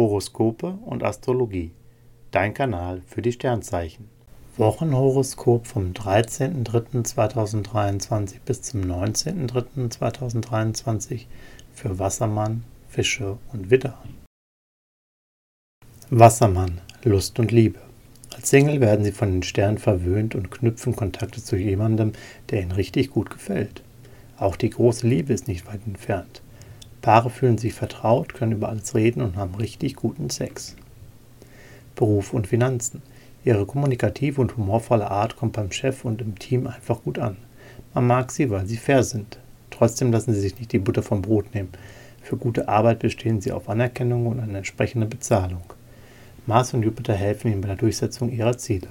Horoskope und Astrologie. Dein Kanal für die Sternzeichen. Wochenhoroskop vom 13.03.2023 bis zum 19.03.2023 für Wassermann, Fische und Widder. Wassermann, Lust und Liebe. Als Single werden sie von den Sternen verwöhnt und knüpfen Kontakte zu jemandem, der ihnen richtig gut gefällt. Auch die große Liebe ist nicht weit entfernt. Paare fühlen sich vertraut, können über alles reden und haben richtig guten Sex. Beruf und Finanzen. Ihre kommunikative und humorvolle Art kommt beim Chef und im Team einfach gut an. Man mag sie, weil sie fair sind. Trotzdem lassen sie sich nicht die Butter vom Brot nehmen. Für gute Arbeit bestehen sie auf Anerkennung und eine entsprechende Bezahlung. Mars und Jupiter helfen ihnen bei der Durchsetzung ihrer Ziele.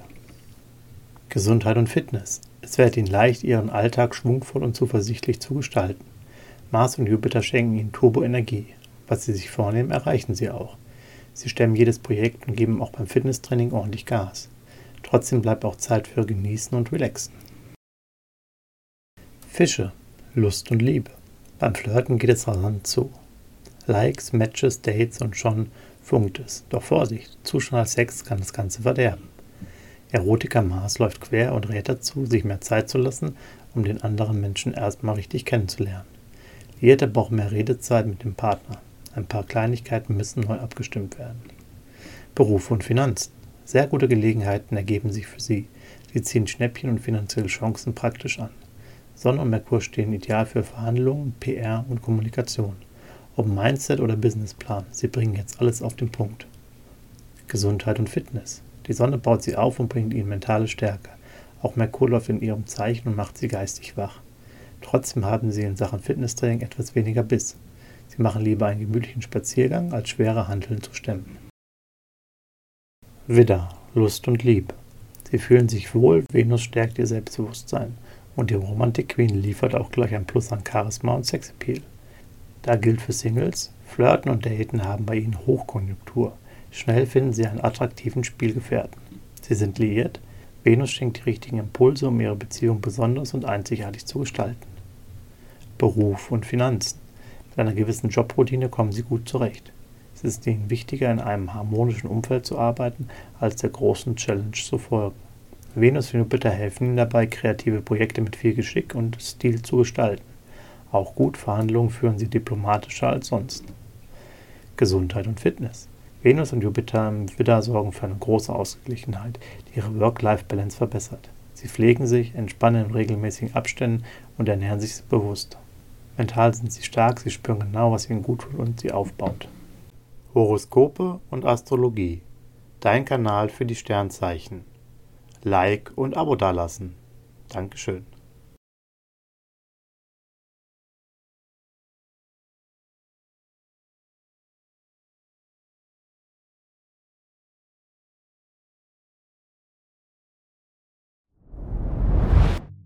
Gesundheit und Fitness. Es fällt ihnen leicht, ihren Alltag schwungvoll und zuversichtlich zu gestalten. Mars und Jupiter schenken ihnen Turboenergie. Was sie sich vornehmen, erreichen sie auch. Sie stemmen jedes Projekt und geben auch beim Fitnesstraining ordentlich Gas. Trotzdem bleibt auch Zeit für Genießen und Relaxen. Fische, Lust und Liebe. Beim Flirten geht es rasant zu. Likes, Matches, Dates und schon funkt es. Doch Vorsicht, zu schnell Sex kann das Ganze verderben. Erotiker Mars läuft quer und rät dazu, sich mehr Zeit zu lassen, um den anderen Menschen erstmal richtig kennenzulernen. Jeder braucht mehr Redezeit mit dem Partner. Ein paar Kleinigkeiten müssen neu abgestimmt werden. Beruf und Finanzen. Sehr gute Gelegenheiten ergeben sich für Sie. Sie ziehen Schnäppchen und finanzielle Chancen praktisch an. Sonne und Merkur stehen ideal für Verhandlungen, PR und Kommunikation. Ob Mindset oder Businessplan, Sie bringen jetzt alles auf den Punkt. Gesundheit und Fitness. Die Sonne baut Sie auf und bringt Ihnen mentale Stärke. Auch Merkur läuft in Ihrem Zeichen und macht Sie geistig wach. Trotzdem haben sie in Sachen Fitnesstraining etwas weniger Biss. Sie machen lieber einen gemütlichen Spaziergang, als schwere Handeln zu stemmen. Widder, Lust und Liebe. Sie fühlen sich wohl, Venus stärkt ihr Selbstbewusstsein und die Romantik Queen liefert auch gleich ein Plus an Charisma und Sexappeal. Da gilt für Singles, Flirten und Daten haben bei ihnen Hochkonjunktur. Schnell finden sie einen attraktiven Spielgefährten. Sie sind liiert, Venus schenkt die richtigen Impulse, um ihre Beziehung besonders und einzigartig zu gestalten. Beruf und Finanzen. Mit einer gewissen Jobroutine kommen sie gut zurecht. Es ist ihnen wichtiger, in einem harmonischen Umfeld zu arbeiten, als der großen Challenge zu folgen. Venus und Jupiter helfen ihnen dabei, kreative Projekte mit viel Geschick und Stil zu gestalten. Auch gut Verhandlungen führen sie diplomatischer als sonst. Gesundheit und Fitness. Venus und Jupiter im Widder sorgen für eine große Ausgeglichenheit, die ihre Work-Life-Balance verbessert. Sie pflegen sich, entspannen in regelmäßigen Abständen und ernähren sich bewusst. Mental sind sie stark, sie spüren genau, was ihnen gut tut und sie aufbaut. Horoskope und Astrologie. Dein Kanal für die Sternzeichen. Like und Abo dalassen. Dankeschön.